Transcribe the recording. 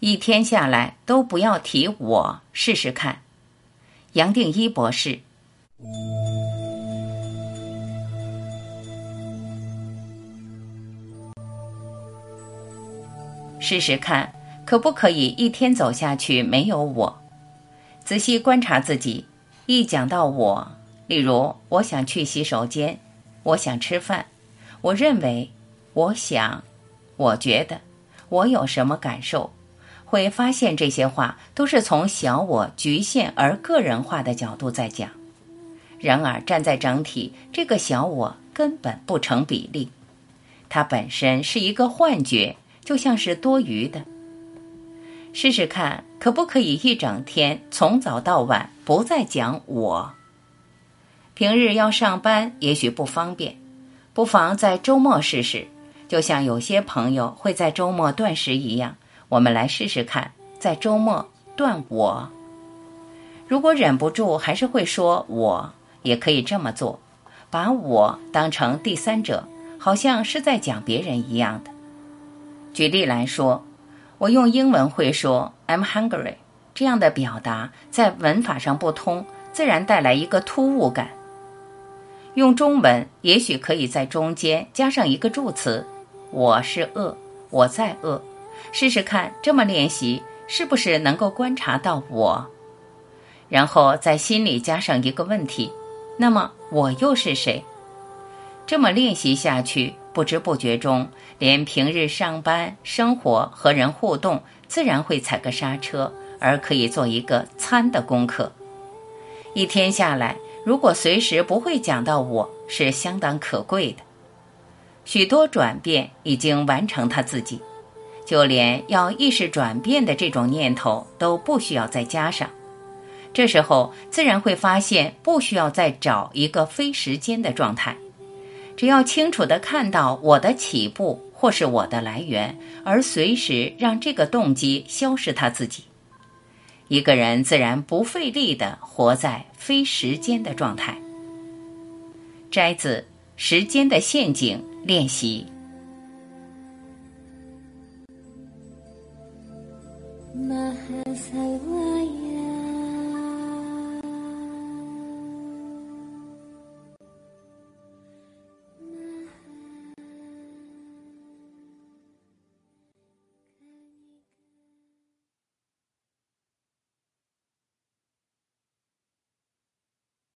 一天下来都不要提我，试试看。杨定一博士。试试看，可不可以一天走下去没有我？仔细观察自己，一讲到我，例如我想去洗手间，我想吃饭，我认为，我想，我觉得，我有什么感受，会发现这些话都是从小我局限而个人化的角度在讲。然而站在整体，这个小我根本不成比例，它本身是一个幻觉。就像是多余的。试试看，可不可以一整天从早到晚不再讲我？平日要上班，也许不方便，不妨在周末试试。就像有些朋友会在周末断食一样，我们来试试看，在周末断我。如果忍不住还是会说我，也可以这么做，把我当成第三者，好像是在讲别人一样的。举例来说，我用英文会说 "I'm hungry"，这样的表达在文法上不通，自然带来一个突兀感。用中文也许可以在中间加上一个助词，我是饿，我在饿。试试看，这么练习是不是能够观察到我？然后在心里加上一个问题，那么我又是谁？这么练习下去。不知不觉中，连平日上班、生活和人互动，自然会踩个刹车，而可以做一个参的功课。一天下来，如果随时不会讲到我，是相当可贵的。许多转变已经完成他自己，就连要意识转变的这种念头都不需要再加上。这时候，自然会发现不需要再找一个非时间的状态。只要清楚地看到我的起步或是我的来源，而随时让这个动机消失他自己，一个人自然不费力的活在非时间的状态。摘自《时间的陷阱》练习。Mahasalvaya.